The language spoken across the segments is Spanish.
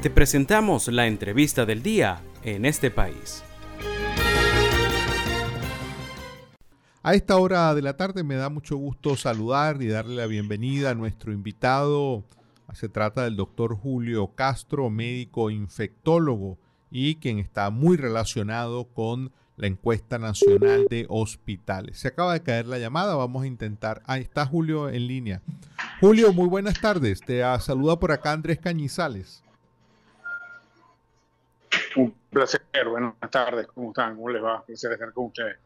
Te presentamos la entrevista del día en este país. A esta hora de la tarde me da mucho gusto saludar y darle la bienvenida a nuestro invitado. Se trata del doctor Julio Castro, médico infectólogo y quien está muy relacionado con la encuesta nacional de hospitales. Se acaba de caer la llamada, vamos a intentar. Ahí está Julio en línea. Julio, muy buenas tardes. Te saluda por acá Andrés Cañizales. Un placer, buenas tardes, ¿cómo están? ¿Cómo les va? Un placer estar con ustedes.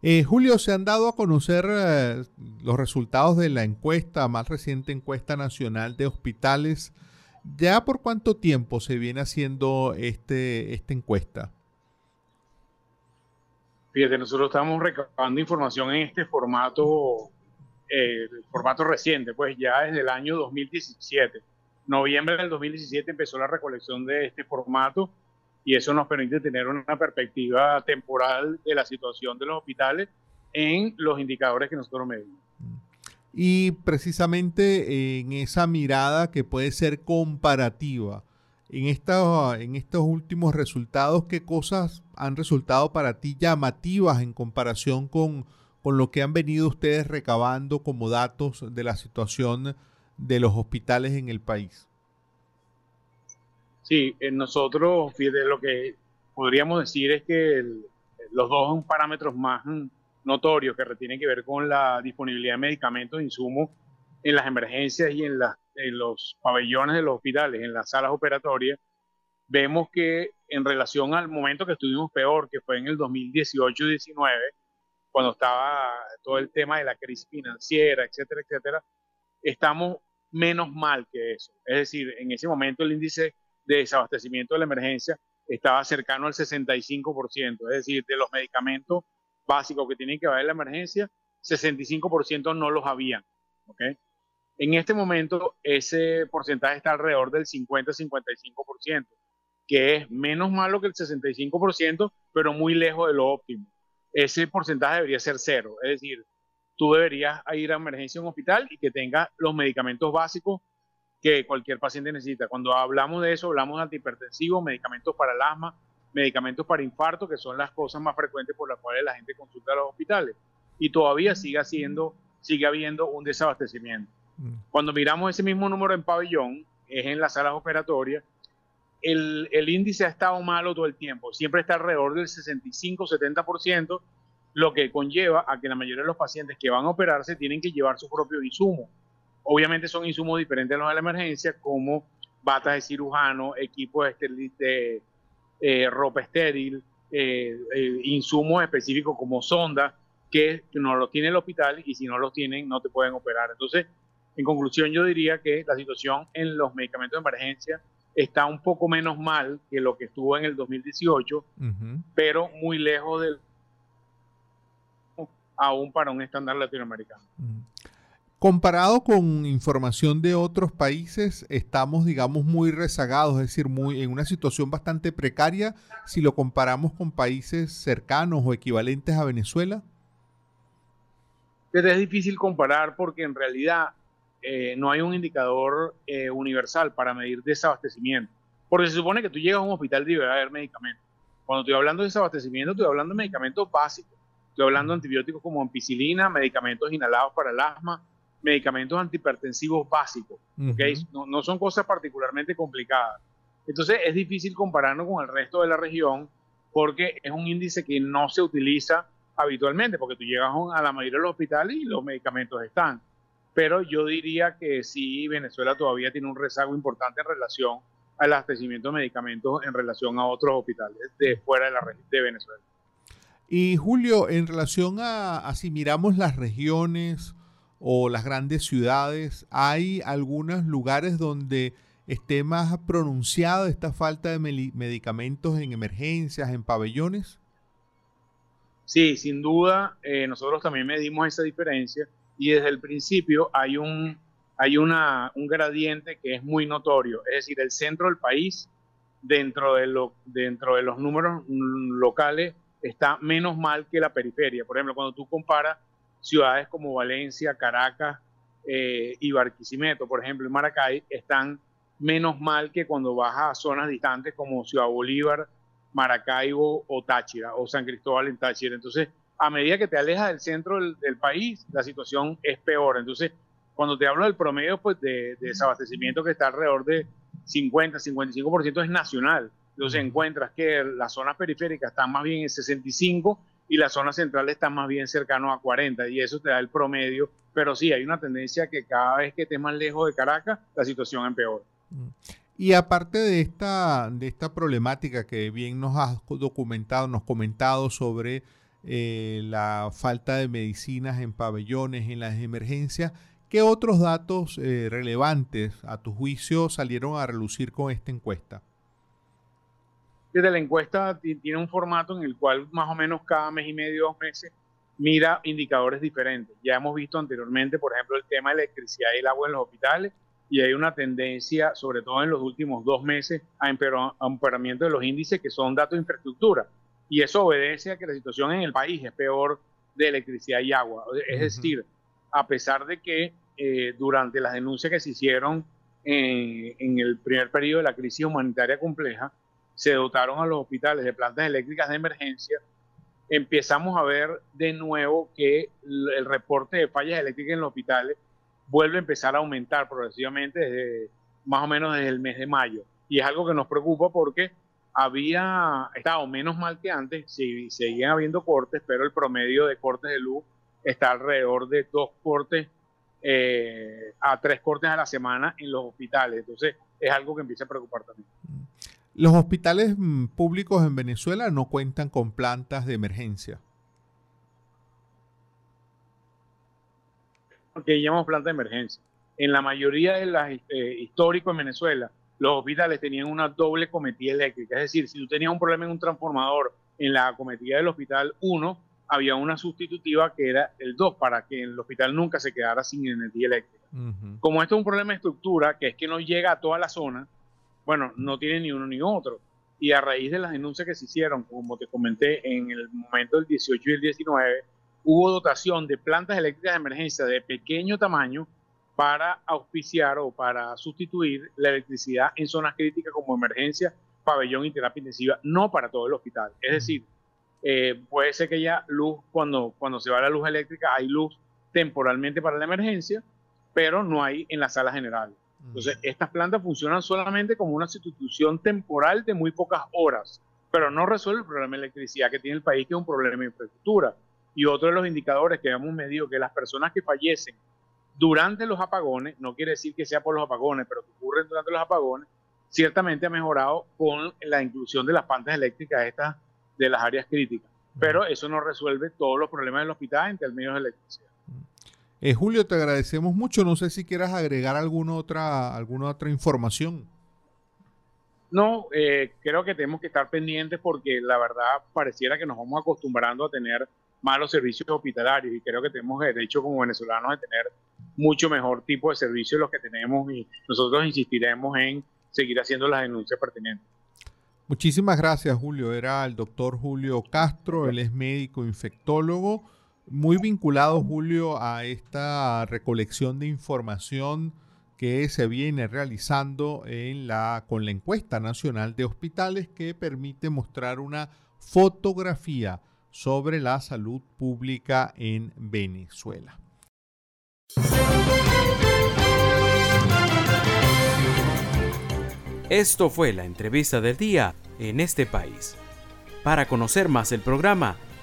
Eh, Julio, se han dado a conocer eh, los resultados de la encuesta, más reciente encuesta nacional de hospitales. ¿Ya por cuánto tiempo se viene haciendo este, esta encuesta? Fíjate, nosotros estamos recabando información en este formato, eh, formato reciente, pues ya desde el año 2017. Noviembre del 2017 empezó la recolección de este formato y eso nos permite tener una perspectiva temporal de la situación de los hospitales en los indicadores que nosotros medimos. Y precisamente en esa mirada que puede ser comparativa, en, esta, en estos últimos resultados, ¿qué cosas han resultado para ti llamativas en comparación con, con lo que han venido ustedes recabando como datos de la situación de los hospitales en el país? Sí, en nosotros, fíjate, lo que podríamos decir es que los dos parámetros más notorios que tienen que ver con la disponibilidad de medicamentos e insumos en las emergencias y en en los pabellones de los hospitales, en las salas operatorias, vemos que en relación al momento que estuvimos peor, que fue en el 2018-19, cuando estaba todo el tema de la crisis financiera, etcétera, etcétera, estamos menos mal que eso. Es decir, en ese momento el índice de desabastecimiento de la emergencia estaba cercano al 65%, es decir, de los medicamentos básicos que tienen que haber en la emergencia, 65% no los habían. ¿okay? En este momento, ese porcentaje está alrededor del 50-55%, que es menos malo que el 65%, pero muy lejos de lo óptimo. Ese porcentaje debería ser cero, es decir, tú deberías ir a emergencia a un hospital y que tenga los medicamentos básicos que cualquier paciente necesita. Cuando hablamos de eso, hablamos de antihipertensivos, medicamentos para el asma, medicamentos para infarto, que son las cosas más frecuentes por las cuales la gente consulta a los hospitales. Y todavía sigue, haciendo, sigue habiendo un desabastecimiento. Cuando miramos ese mismo número en pabellón, es en las salas operatorias, el, el, índice ha estado malo todo el tiempo, siempre está alrededor del 65-70%, lo que conlleva a que la mayoría de los pacientes que van a operarse tienen que llevar su propio insumo. Obviamente son insumos diferentes a los de la emergencia, como batas de cirujano, equipos de, de eh, ropa estéril, eh, eh, insumos específicos como sonda, que no los tiene el hospital y si no los tienen no te pueden operar. Entonces, en conclusión, yo diría que la situación en los medicamentos de emergencia está un poco menos mal que lo que estuvo en el 2018, pero muy lejos del aún para un estándar latinoamericano. Comparado con información de otros países, estamos, digamos, muy rezagados, es decir, muy en una situación bastante precaria si lo comparamos con países cercanos o equivalentes a Venezuela. Es difícil comparar porque en realidad eh, no hay un indicador eh, universal para medir desabastecimiento. Porque se supone que tú llegas a un hospital y debe haber medicamentos. Cuando estoy hablando de desabastecimiento, estoy hablando de medicamentos básicos. Estoy hablando de antibióticos como ampicilina, medicamentos inhalados para el asma, medicamentos antihipertensivos básicos. no, no son cosas particularmente complicadas. Entonces es difícil compararnos con el resto de la región porque es un índice que no se utiliza habitualmente, porque tú llegas a la mayoría de los hospitales y los medicamentos están pero yo diría que sí, Venezuela todavía tiene un rezago importante en relación al abastecimiento de medicamentos en relación a otros hospitales de fuera de la región de Venezuela. Y Julio, en relación a, si miramos las regiones o las grandes ciudades, ¿hay algunos lugares donde esté más pronunciada esta falta de medicamentos en emergencias, en pabellones? Sí, sin duda, eh, nosotros también medimos esa diferencia y desde el principio hay un, hay una, un gradiente que es muy notorio, es decir, el centro del país dentro de, lo, dentro de los números locales está menos mal que la periferia. Por ejemplo, cuando tú comparas ciudades como Valencia, Caracas eh, y Barquisimeto, por ejemplo, en Maracay, están menos mal que cuando vas a zonas distantes como Ciudad Bolívar, Maracaibo o Táchira o San Cristóbal en Táchira. Entonces, a medida que te alejas del centro del, país, la situación es peor. Entonces, cuando te hablo del promedio pues, de, desabastecimiento que está alrededor de 50, 55% es nacional. Entonces encuentras que las zonas periféricas están más bien en 65 y las zonas centrales están más bien cercanos a 40 y eso te da el promedio. Pero sí, hay una tendencia que cada vez que estés más lejos de Caracas, la situación empeora. Y aparte de esta, de esta problemática que bien nos has documentado, nos comentado sobre eh, la falta de medicinas en pabellones, en las emergencias, ¿qué otros datos eh, relevantes a tu juicio salieron a relucir con esta encuesta? Desde la encuesta tiene un formato en el cual más o menos cada mes y medio, dos meses, mira indicadores diferentes. Ya hemos visto anteriormente, por ejemplo, el tema de la electricidad y el agua en los hospitales, y hay una tendencia, sobre todo en los últimos dos meses, a empeoramiento de los índices que son datos de infraestructura. Y eso obedece a que la situación en el país es peor de electricidad y agua. Es decir, a pesar de que eh, durante las denuncias que se hicieron en, en el primer periodo de la crisis humanitaria compleja, se dotaron a los hospitales de plantas eléctricas de emergencia, empezamos a ver de nuevo que el reporte de fallas eléctricas en los hospitales vuelve a empezar a aumentar progresivamente desde más o menos desde el mes de mayo. Y es algo que nos preocupa porque había estado menos mal que antes, sí, seguían habiendo cortes, pero el promedio de cortes de luz está alrededor de dos cortes eh, a tres cortes a la semana en los hospitales. Entonces es algo que empieza a preocupar también. Los hospitales mm, públicos en Venezuela no cuentan con plantas de emergencia. que llamamos planta de emergencia. En la mayoría de las eh, históricos en Venezuela, los hospitales tenían una doble cometida eléctrica. Es decir, si tú tenías un problema en un transformador en la cometida del hospital 1, había una sustitutiva que era el 2 para que el hospital nunca se quedara sin energía eléctrica. Como esto es un problema de estructura, que es que no llega a toda la zona, bueno, no tiene ni uno ni otro. Y a raíz de las denuncias que se hicieron, como te comenté, en el momento del 18 y el 19, hubo dotación de plantas eléctricas de emergencia de pequeño tamaño para auspiciar o para sustituir la electricidad en zonas críticas como emergencia, pabellón y terapia intensiva, no para todo el hospital. Es decir, eh, puede ser que haya luz, cuando, cuando se va la luz eléctrica, hay luz temporalmente para la emergencia, pero no hay en la sala general. Entonces, estas plantas funcionan solamente como una sustitución temporal de muy pocas horas, pero no resuelve el problema de electricidad que tiene el país, que es un problema de infraestructura. Y otro de los indicadores que hemos medido, que las personas que fallecen durante los apagones, no quiere decir que sea por los apagones, pero que ocurren durante los apagones, ciertamente ha mejorado con la inclusión de las plantas eléctricas estas de las áreas críticas. Pero eso no resuelve todos los problemas del hospital en términos de electricidad. Eh, Julio, te agradecemos mucho. No sé si quieras agregar alguna otra, alguna otra información. No, eh, creo que tenemos que estar pendientes porque la verdad pareciera que nos vamos acostumbrando a tener malos servicios hospitalarios y creo que tenemos derecho como venezolanos de tener mucho mejor tipo de servicios los que tenemos y nosotros insistiremos en seguir haciendo las denuncias pertinentes. Muchísimas gracias, Julio. Era el doctor Julio Castro, él es médico infectólogo, muy vinculado, Julio, a esta recolección de información que se viene realizando en la, con la encuesta nacional de hospitales que permite mostrar una fotografía sobre la salud pública en Venezuela. Esto fue la entrevista del día en este país. Para conocer más el programa,